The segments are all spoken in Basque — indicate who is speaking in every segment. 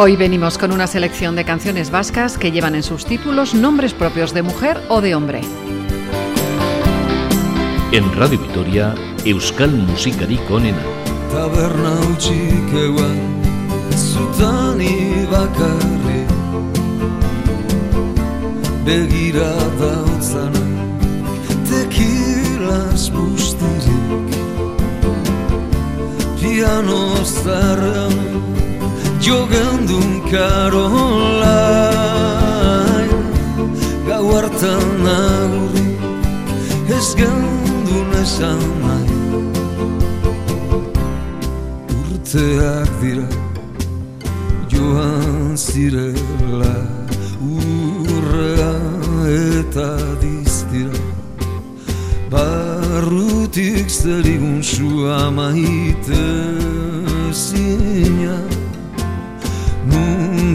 Speaker 1: Hoy venimos con una selección de canciones vascas que llevan en sus títulos nombres propios de mujer o de hombre.
Speaker 2: En Radio Vitoria, Euskal Musikari onena.
Speaker 3: Taberna utxik eguan, zutani bakarri Begira dautzana, tekilas bustirik Piano zarrean, jogandun karolai Gau hartan agurrik ez gandun esan nahi Urteak dira joan zirela Urrea eta diztira Barrutik zerigun sua maite zinak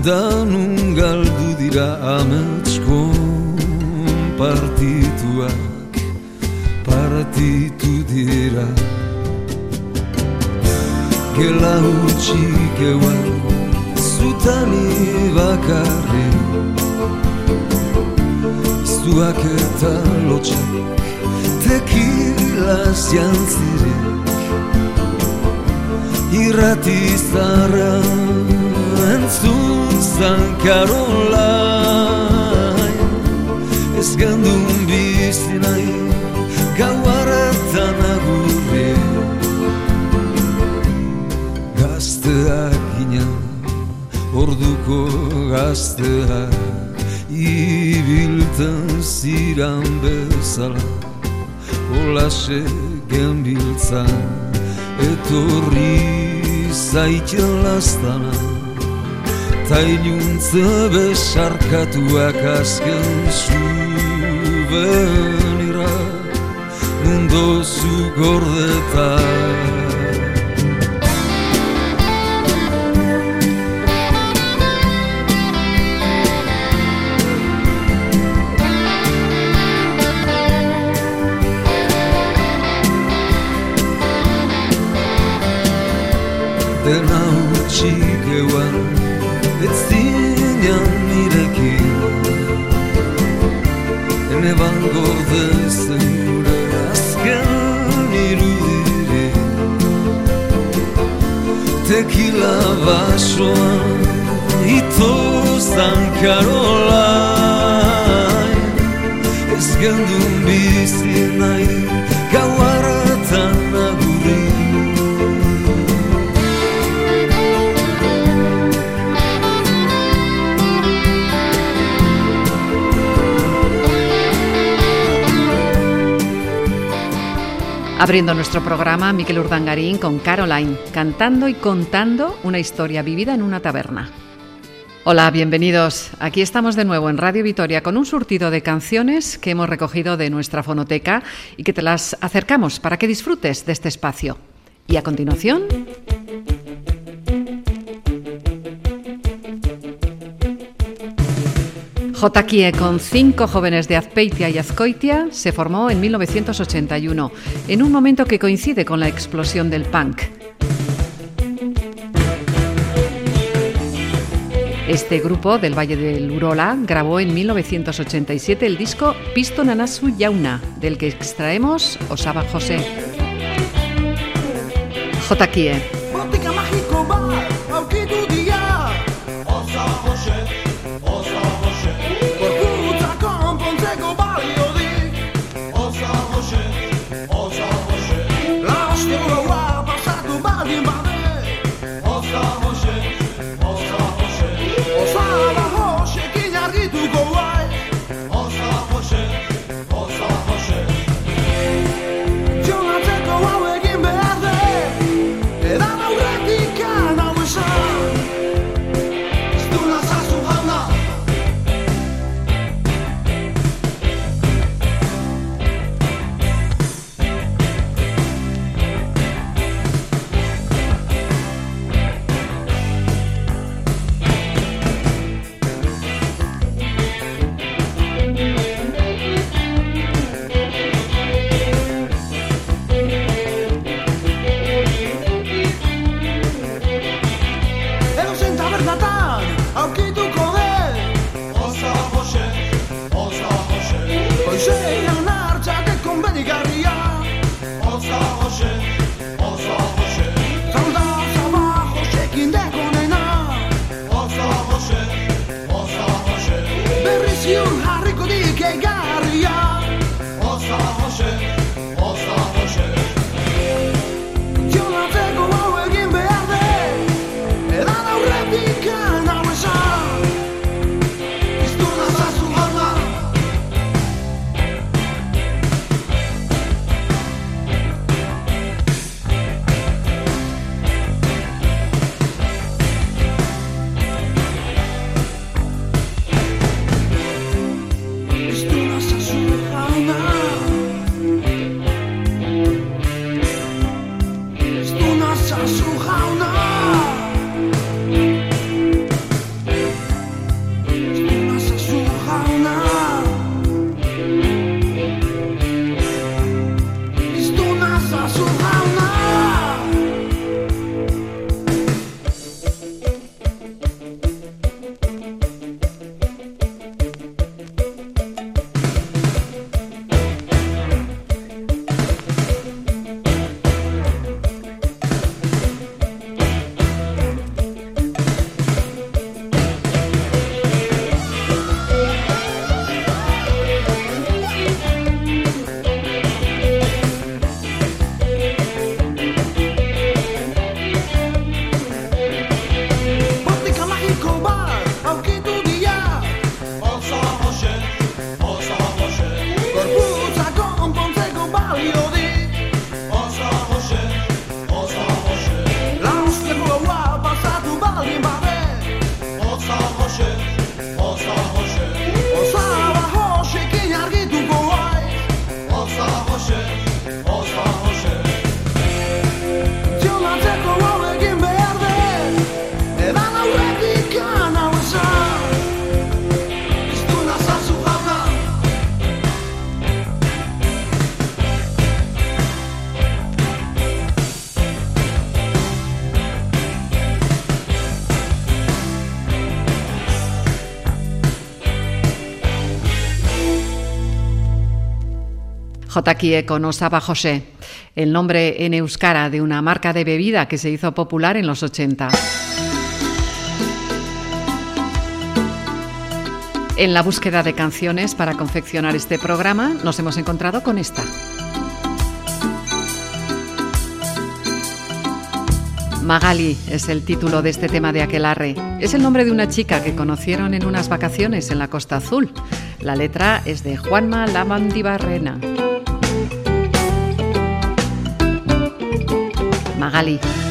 Speaker 3: da nun galdu dira amets partituak partitu dira. Gela utxik ewan zutani bakarri. Zuak eta lotxak tekila ziantzirek Irrati entzun zankarolai Ez gandun bizi nahi gau hartan agurri Gazteak gina orduko gazteak Ibiltan ziran bezala Olase genbiltzan etorri zaitxan lastana Ta iluntze besarkatuak azken zubenira Mundo zu gordetan. Dena utxik ewan Ene ban gorde zen gure azken irudire Tekila basoan ito zankarolai Ez gendun bizi nahi
Speaker 1: Abriendo nuestro programa, Miquel Urdangarín con Caroline, cantando y contando una historia vivida en una taberna. Hola, bienvenidos. Aquí estamos de nuevo en Radio Vitoria con un surtido de canciones que hemos recogido de nuestra fonoteca y que te las acercamos para que disfrutes de este espacio. Y a continuación... Jotaquie, con cinco jóvenes de Azpeitia y Azcoitia, se formó en 1981, en un momento que coincide con la explosión del punk. Este grupo del Valle del Urola grabó en 1987 el disco Pisto Nanasu Yauna, del que extraemos Osaba José.
Speaker 4: Jotakie con Osaba José, el nombre en euskara de una marca de bebida que se hizo popular en los 80. En la búsqueda de canciones para confeccionar este programa nos hemos encontrado con esta. Magali es el título de este tema de Aquelarre. Es el nombre de una chica que conocieron en unas vacaciones en la Costa Azul. La letra es de Juanma Lamandibarrena. Magali.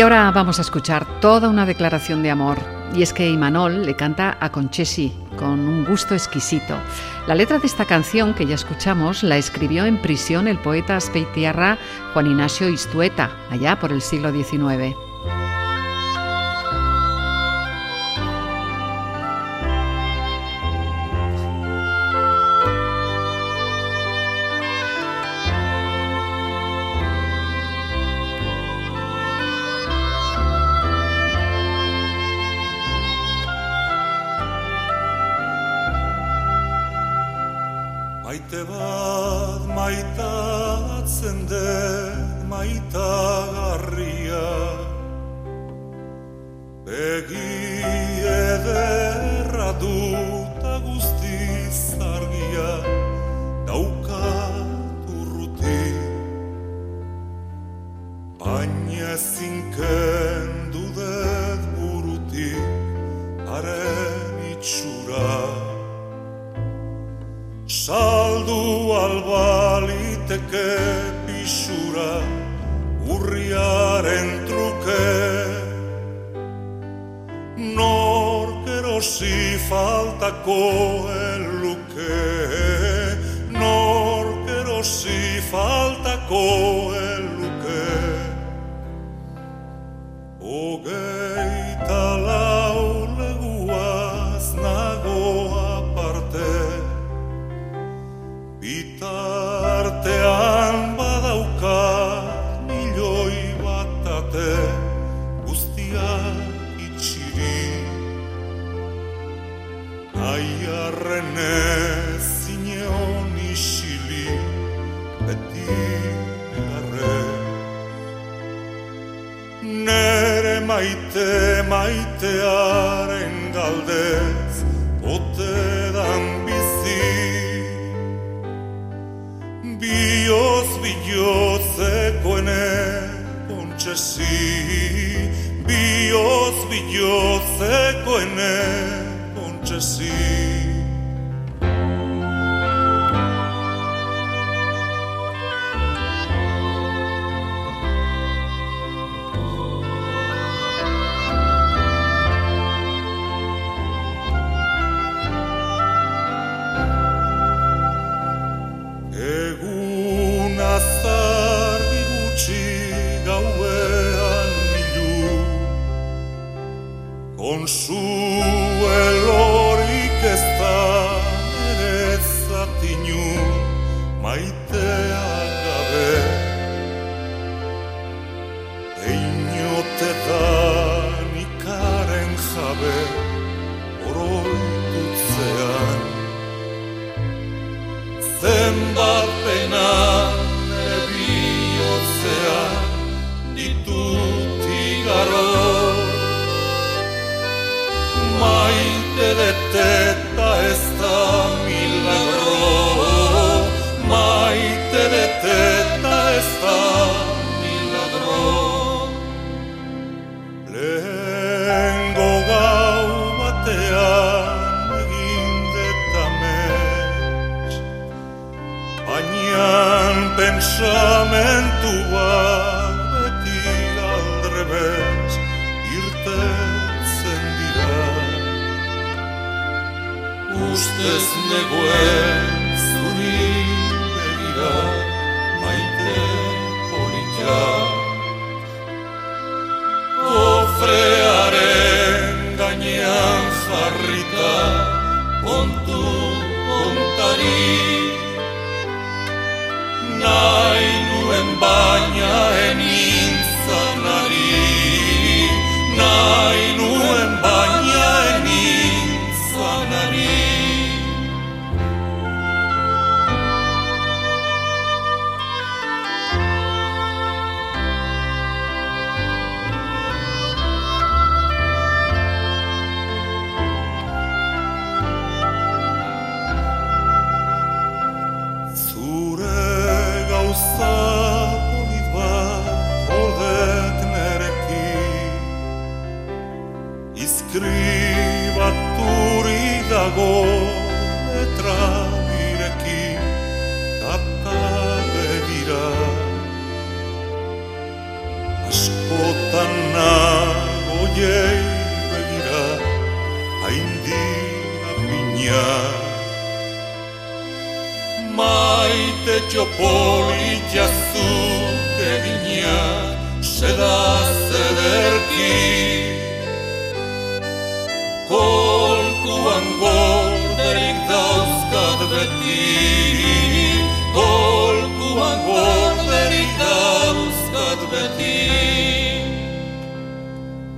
Speaker 1: Y ahora vamos a escuchar toda una declaración de amor. Y es que Imanol le canta a Conchesi con un gusto exquisito. La letra de esta canción que ya escuchamos la escribió en prisión el poeta aspeitiarra Juan Ignacio Istueta, allá por el siglo XIX.
Speaker 5: Maite bat maitatzen den maitagarria. Begi ederra duta guztiz argia Daukat urruti. Baina ezin erosi faltako yo te coene con chesí.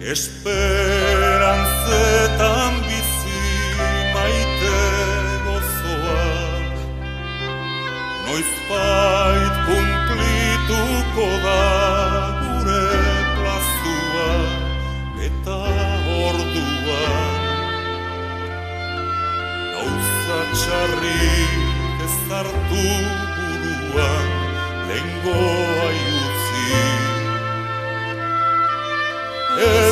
Speaker 5: Esperantzetan bizi maite gozoak Noiz bait kumplituko da gure plazua Eta ordua. Nauza txarri ezartu buruan Lengoa iutzi. Ez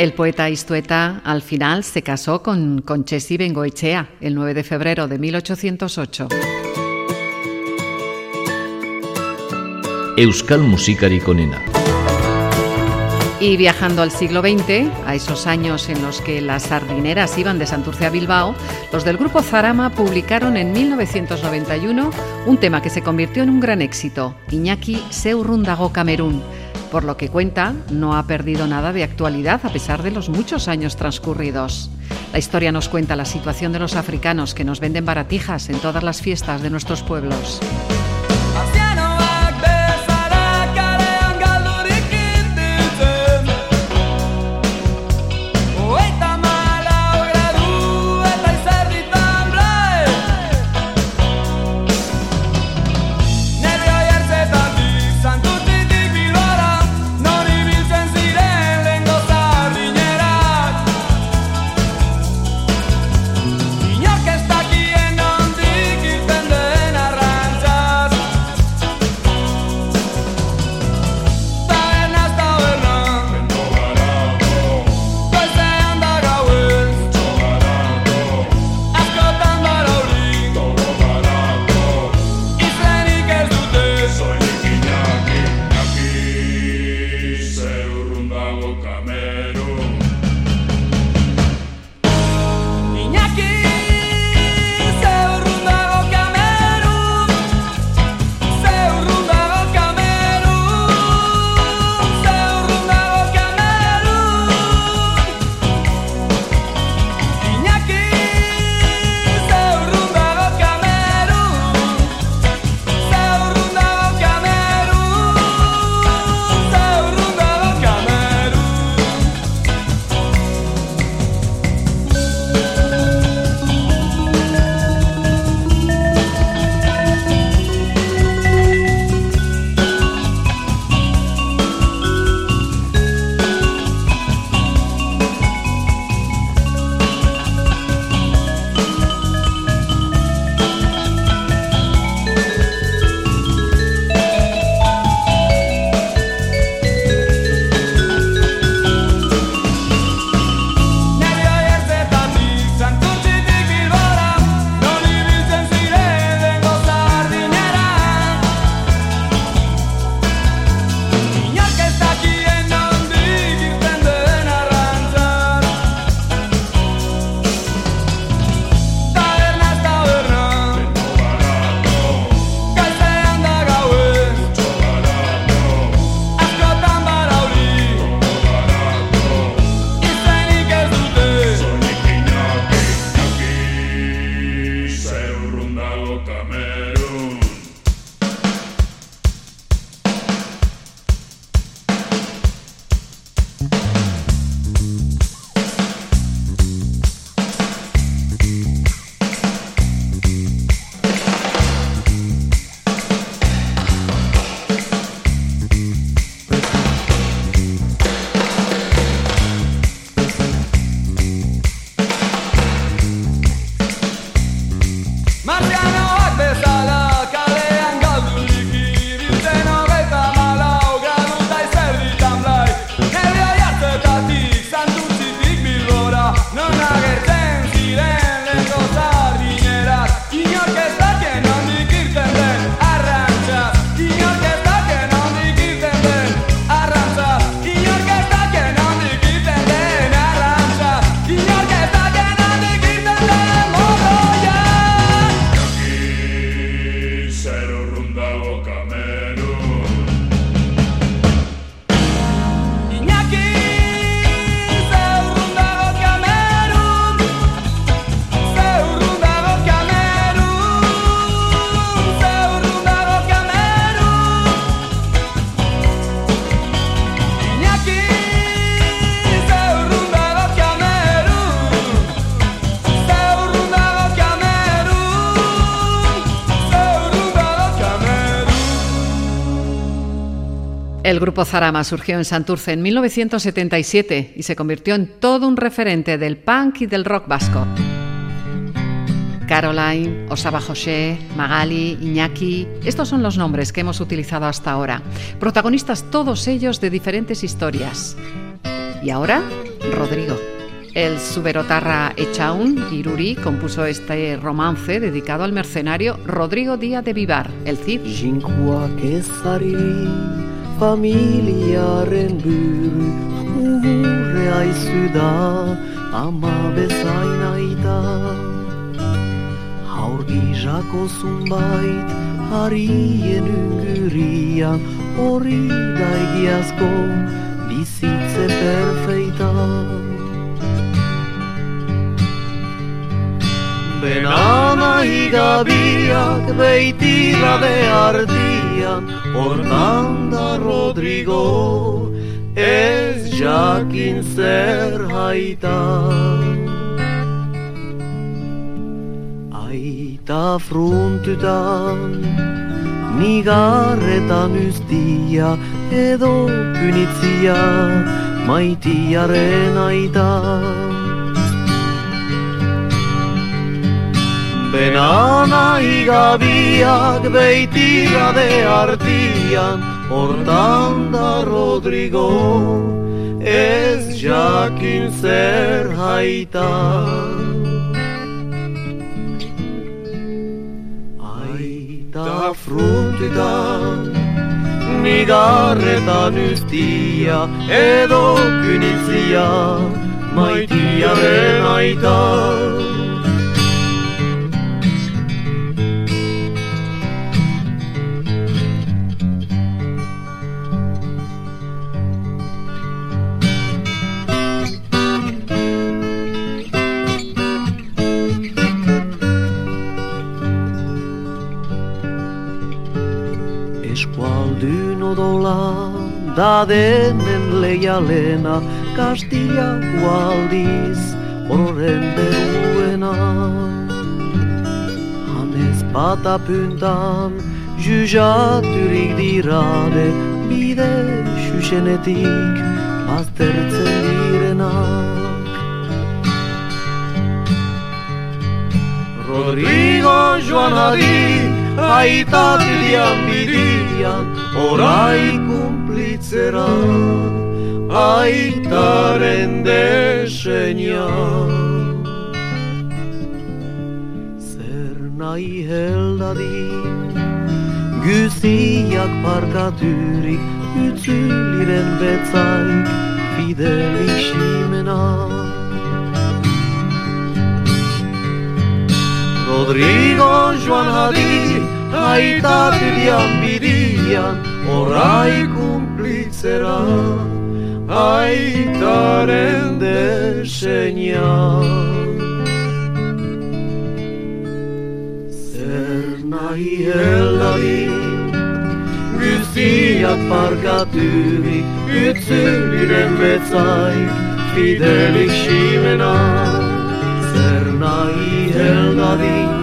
Speaker 1: El poeta Istueta al final se casó con, con Chesi Bengoechea el 9 de febrero de 1808.
Speaker 2: Euskal Musikari Konena.
Speaker 1: Y viajando al siglo XX, a esos años en los que las sardineras iban de Santurce a Bilbao, los del grupo Zarama publicaron en 1991 un tema que se convirtió en un gran éxito, Iñaki Seurrundago Camerún por lo que cuenta, no ha perdido nada de actualidad a pesar de los muchos años transcurridos. La historia nos cuenta la situación de los africanos que nos venden baratijas en todas las fiestas de nuestros pueblos. El grupo Zarama surgió en Santurce en 1977 y se convirtió en todo un referente del punk y del rock vasco. Caroline, Osaba José, Magali, Iñaki, estos son los nombres que hemos utilizado hasta ahora. Protagonistas todos ellos de diferentes historias. Y ahora, Rodrigo. El suberotarra Echaun Iruri compuso este romance dedicado al mercenario Rodrigo Díaz de Vivar, el Cid.
Speaker 6: Familiaren buru Urre aizu da ama bezain aita. Haur gizako zunbait harien ungurian Horri da egiazko bizitze perfeita Benana higabiak beitira de ardian. Hortan da Rodrigo ez jakin zer haita Aita fruntutan Nigarretan ustia edo punitzia maitiaren aita Benana igabiak beitira de artian Hortan da Rodrigo ez jakin zer haita. Aita fruntitan Nigarretan ustia edo punitzia Maitiaren aita Odola da denen leialena Kastilako aldiz horren beruena. Hanez pata puntan jujaturik dirade Bide xuxenetik baztertzen direnak. Rodrigo joan adi aita dian bidian orai kumplitzera aitaren deseina zer nahi heldadin Guziak parkaturik utzuliren betzaik fidelik ximenak Rodrigo joan hadi Aita bidian bidian Horai kumplitzera Aitaren deseina Zer nahi heldadin Guztiak parkaturik Utzuliren betzaik Fidelik ximenak Zer nahi heldadin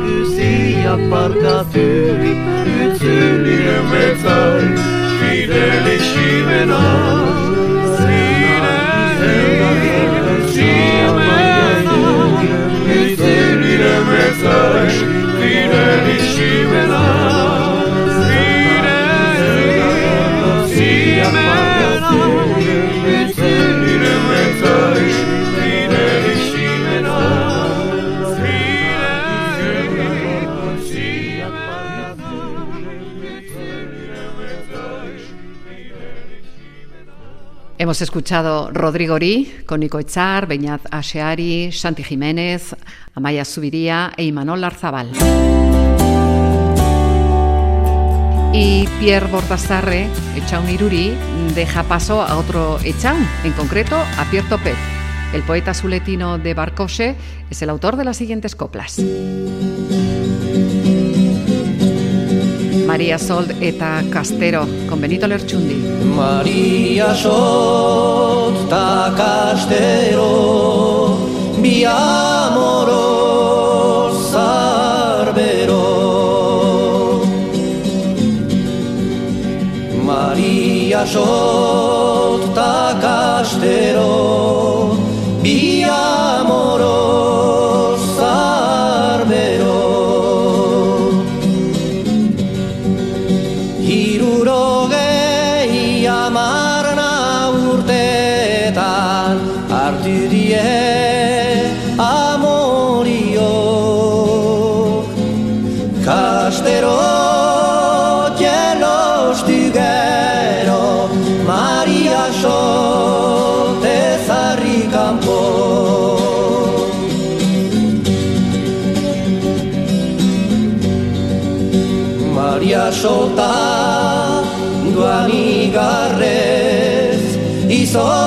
Speaker 6: guziak parkaturik Utzuliren betzai fidelik ximena Zer nahi heldadin guziak parkaturik Utzuliren betzai fidelik ximena
Speaker 1: Hemos escuchado Rodrigo Rí con Nico Echar, Beñat Aseari, Santi Jiménez, Amaya Subiría e Imanol Arzabal. Y Pierre Bordasarre, Echaun Iruri, deja paso a otro Echaun, en concreto a Pierre Topet. El poeta suletino de Barcoche es el autor de las siguientes coplas. Maria Sol eta Castero, con Benito Lertxundi.
Speaker 7: Maria Sol eta Castero, bi amoro zarbero. Maria Sol sol.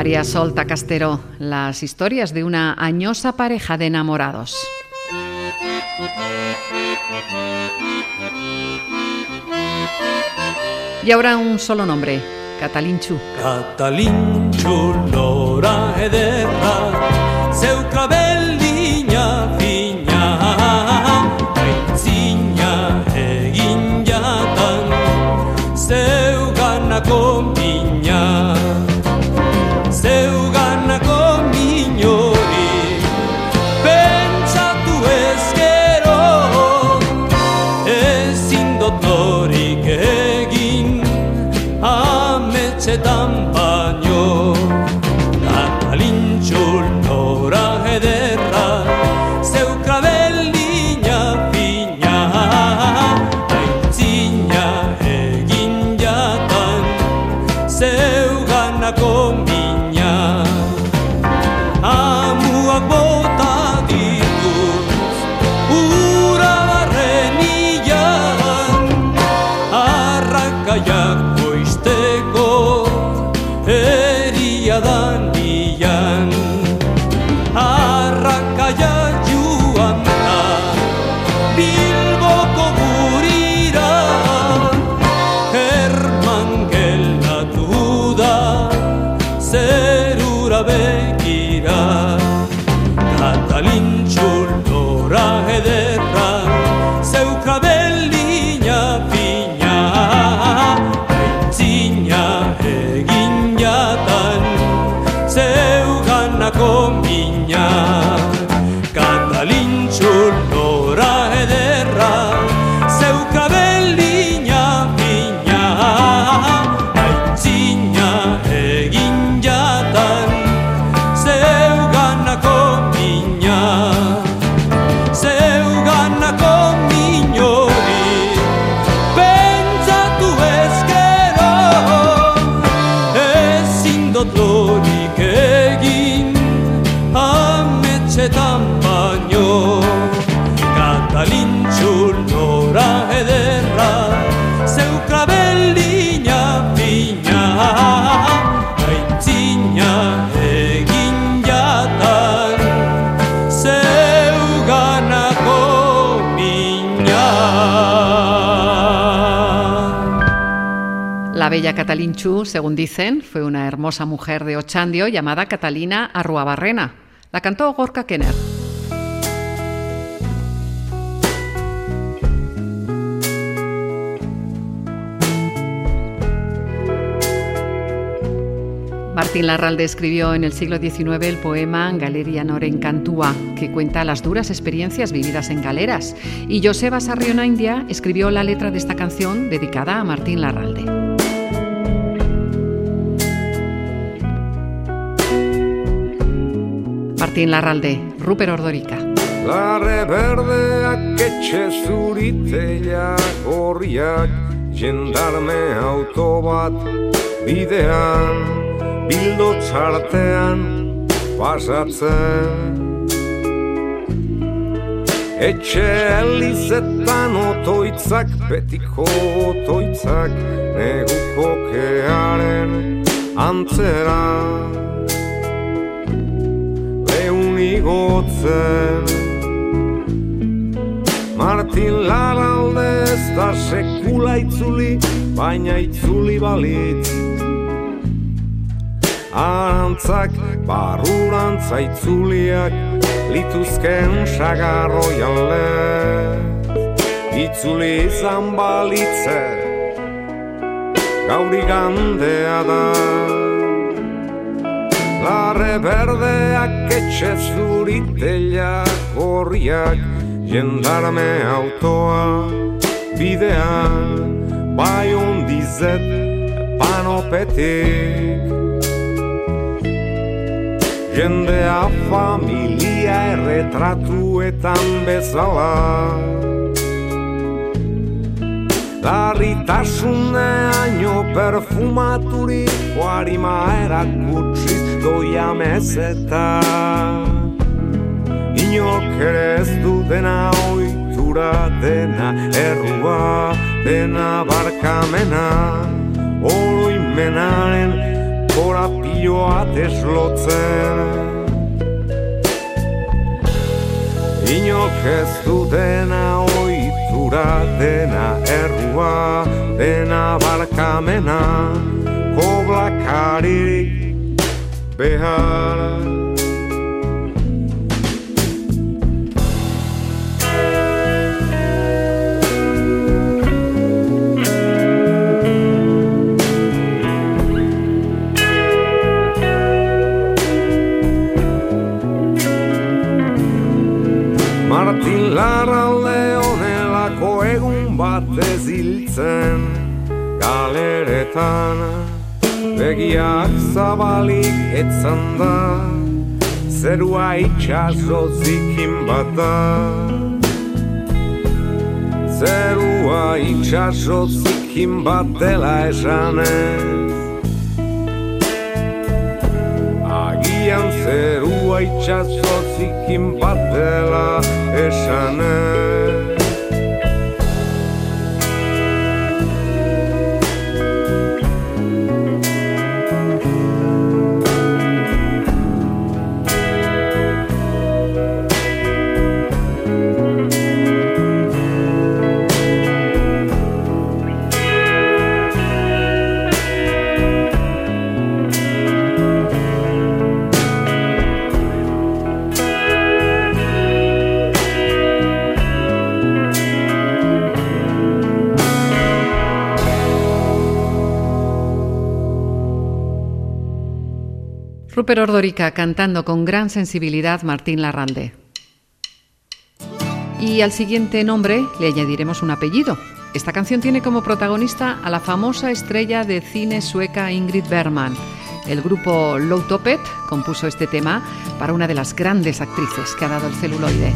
Speaker 1: María Solta Castero, las historias de una añosa pareja de enamorados. Y ahora un solo nombre, Catalinchu.
Speaker 8: Catalinchu, lora ederra,
Speaker 1: bella Catalinchu, según dicen, fue una hermosa mujer de Ochandio llamada Catalina Arruabarrena. La cantó Gorka Kenner. Martín Larralde escribió en el siglo XIX el poema Galeria Norencantúa, que cuenta las duras experiencias vividas en galeras, y Joseba Sarriona India escribió la letra de esta canción dedicada a Martín Larralde. Martín Larralde, Ruper Ordorica.
Speaker 9: Larre berdeak etxe zuriteak horriak Jendarme auto bat bidean Bildo txartean pasatzen Etxe elizetan otoitzak betiko otoitzak Neguko kearen antzera Leun igotzen Martin Laralde ez da sekula itzuli Baina itzuli balitz. Arantzak barrurantza itzuliak lituzken sagarroi alde Itzuli izan balitze gauri gandea da Larre berdeak etxe zuriteiak horriak jendarme autoa bidean bai ondizet panopetik. Jendea familia erretratuetan bezala Larritasuneaino perfumaturiko harima erakutsiz doia mezeta Inork ere ez du dena oitura dena errua dena barkamena. Oroimenaren korapioa deslotzen. Inork ez du dena oitura dena errua dena barkamena. Koblakaririk behar Martin Larralde honelako egun batez hiltzen Galeretan begiak zabalik etzan da Zerua itxaso zikin bat da Zerua itxaso zikin bat dela esanez. Agian zerua itxaso zikin bat dela esanez
Speaker 1: Ordorica cantando con gran sensibilidad Martín Larrande. Y al siguiente nombre le añadiremos un apellido. Esta canción tiene como protagonista a la famosa estrella de cine sueca Ingrid Bergman. El grupo Low Topet compuso este tema para una de las grandes actrices que ha dado el celuloide.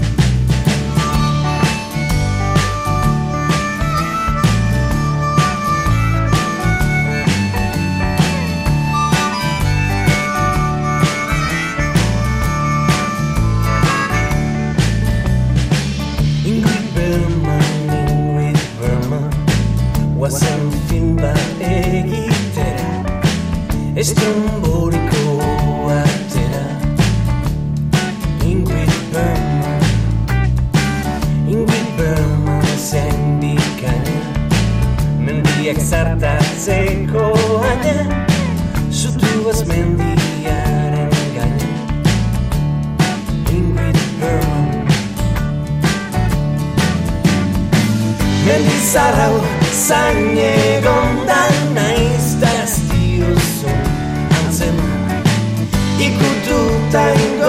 Speaker 10: Begiak zartatzeko aina Zutu ez mendiaren gaina Ingrid Bergman Mendizarrau zain egon da naiz da ez diozun antzema. Ikututa ingo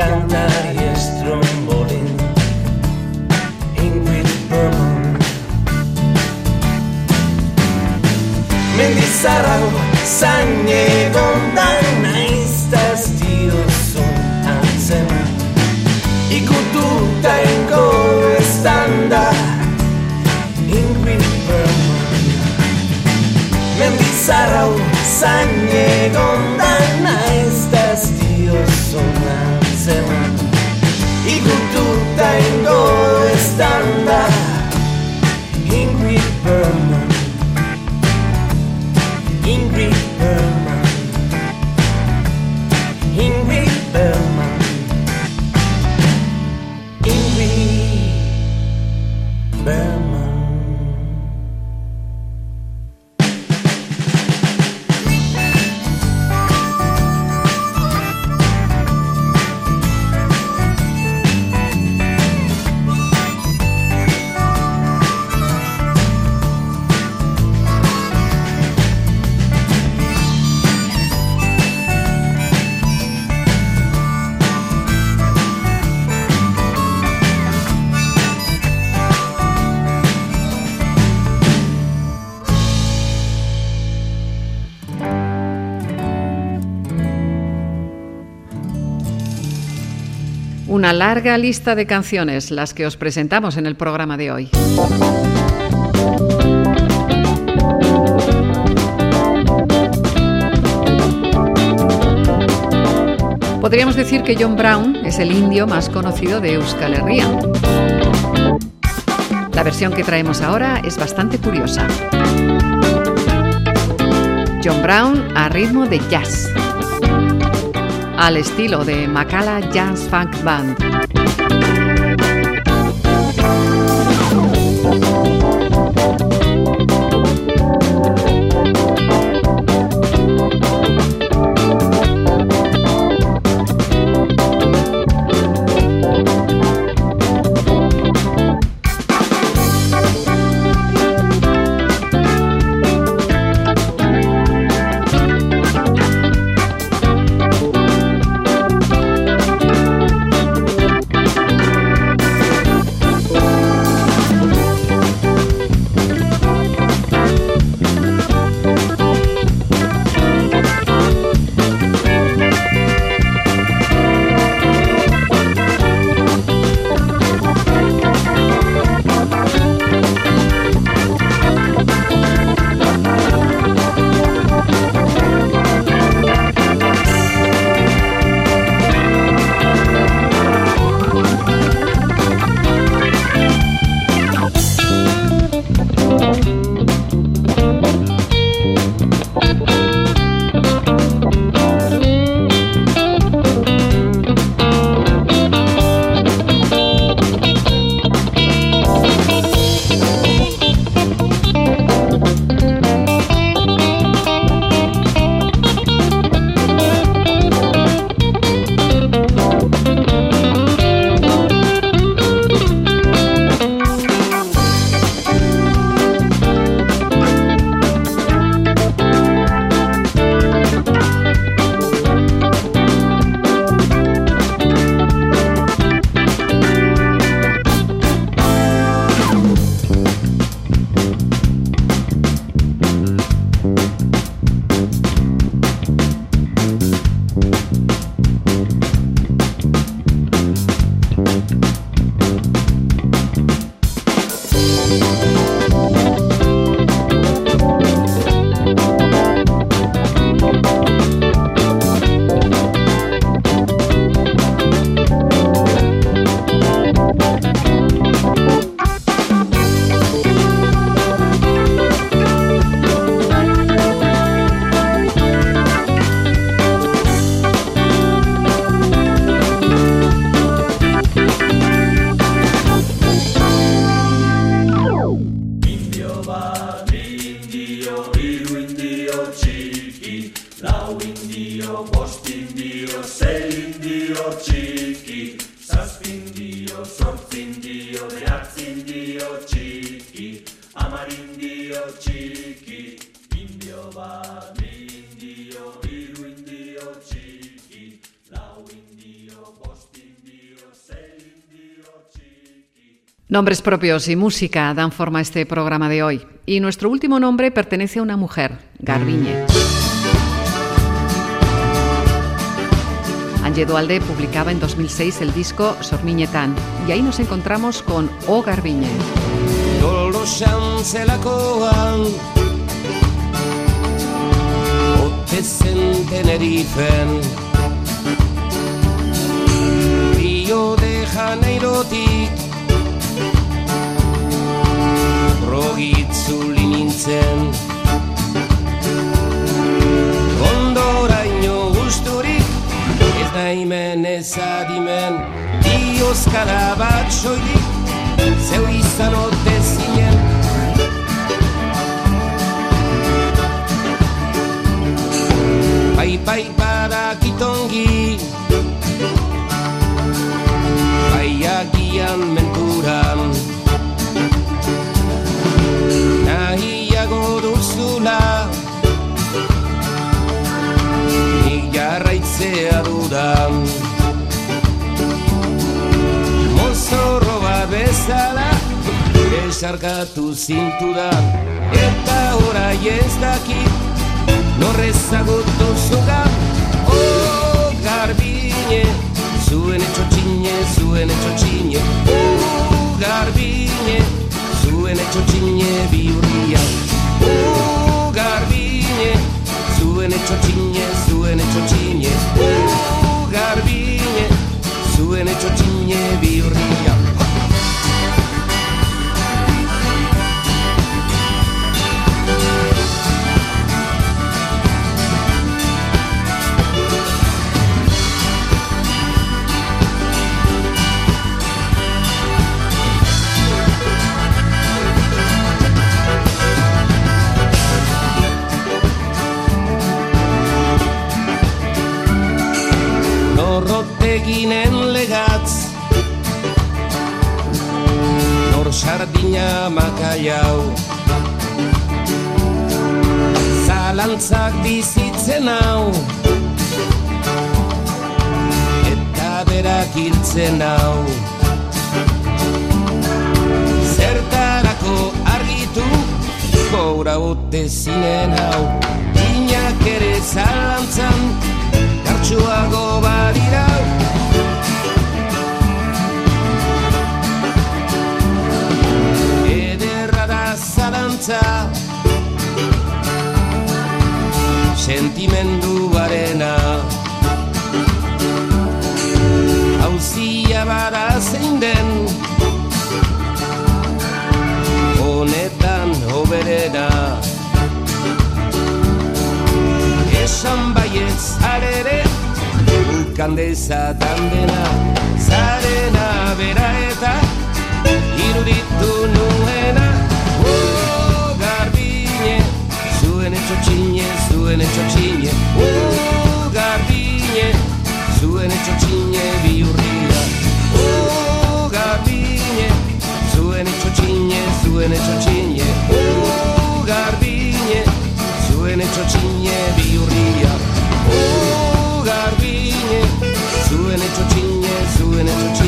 Speaker 10: kantari estrombolin Ingrid Bergman Mendizarrau zain egon da naiz da ez diozun antzema Ikututa ingo estan da Ingrid Bergman Mendizarrau zain egon
Speaker 1: larga lista de canciones, las que os presentamos en el programa de hoy. Podríamos decir que John Brown es el indio más conocido de Euskal Herria. La versión que traemos ahora es bastante curiosa. John Brown a ritmo de jazz al estilo de Macala Jazz Funk Band. Nombres propios y música dan forma a este programa de hoy. Y nuestro último nombre pertenece a una mujer, Garbiñe. Angie Dualde publicaba en 2006 el disco Sormiñetan y ahí nos encontramos con O Garbiñe.
Speaker 4: Rogitzuli nintzen. Ondoraino gusturik Ez da imen ez adimen. Diozkara bat soilik Zeu izan ote zinen. Bai, bai, badakitongi duzula Nik jarraitzea dudan. Mozorro bat bezala Esarkatu zintudan. Eta orai ez dakit Norrezagutu zugan Oh, garbine Zuen etxotxine, zuen etxotxine Oh, garbine Zuen etxotxine biurria Oh, garbine Zuen etxotxine, zuen etxotxine Oh, garbine Zuen etxotxine biurria ote zinen zuen etxotxine Oh, garbine Zuen etxotxine biurria Oh, garbine Zuen etxotxine, zuen etxotxine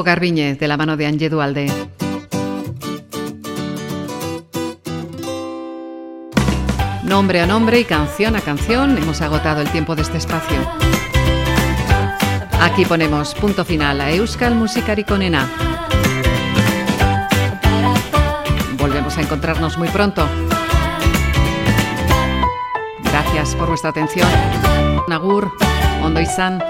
Speaker 1: O Garbiñe, de la mano de Angie Dualde. Nombre a nombre y canción a canción hemos agotado el tiempo de este espacio. Aquí ponemos punto final a Euskal Musikari Conena. Volvemos a encontrarnos muy pronto. Gracias por vuestra atención. Nagur, Ondo Izan.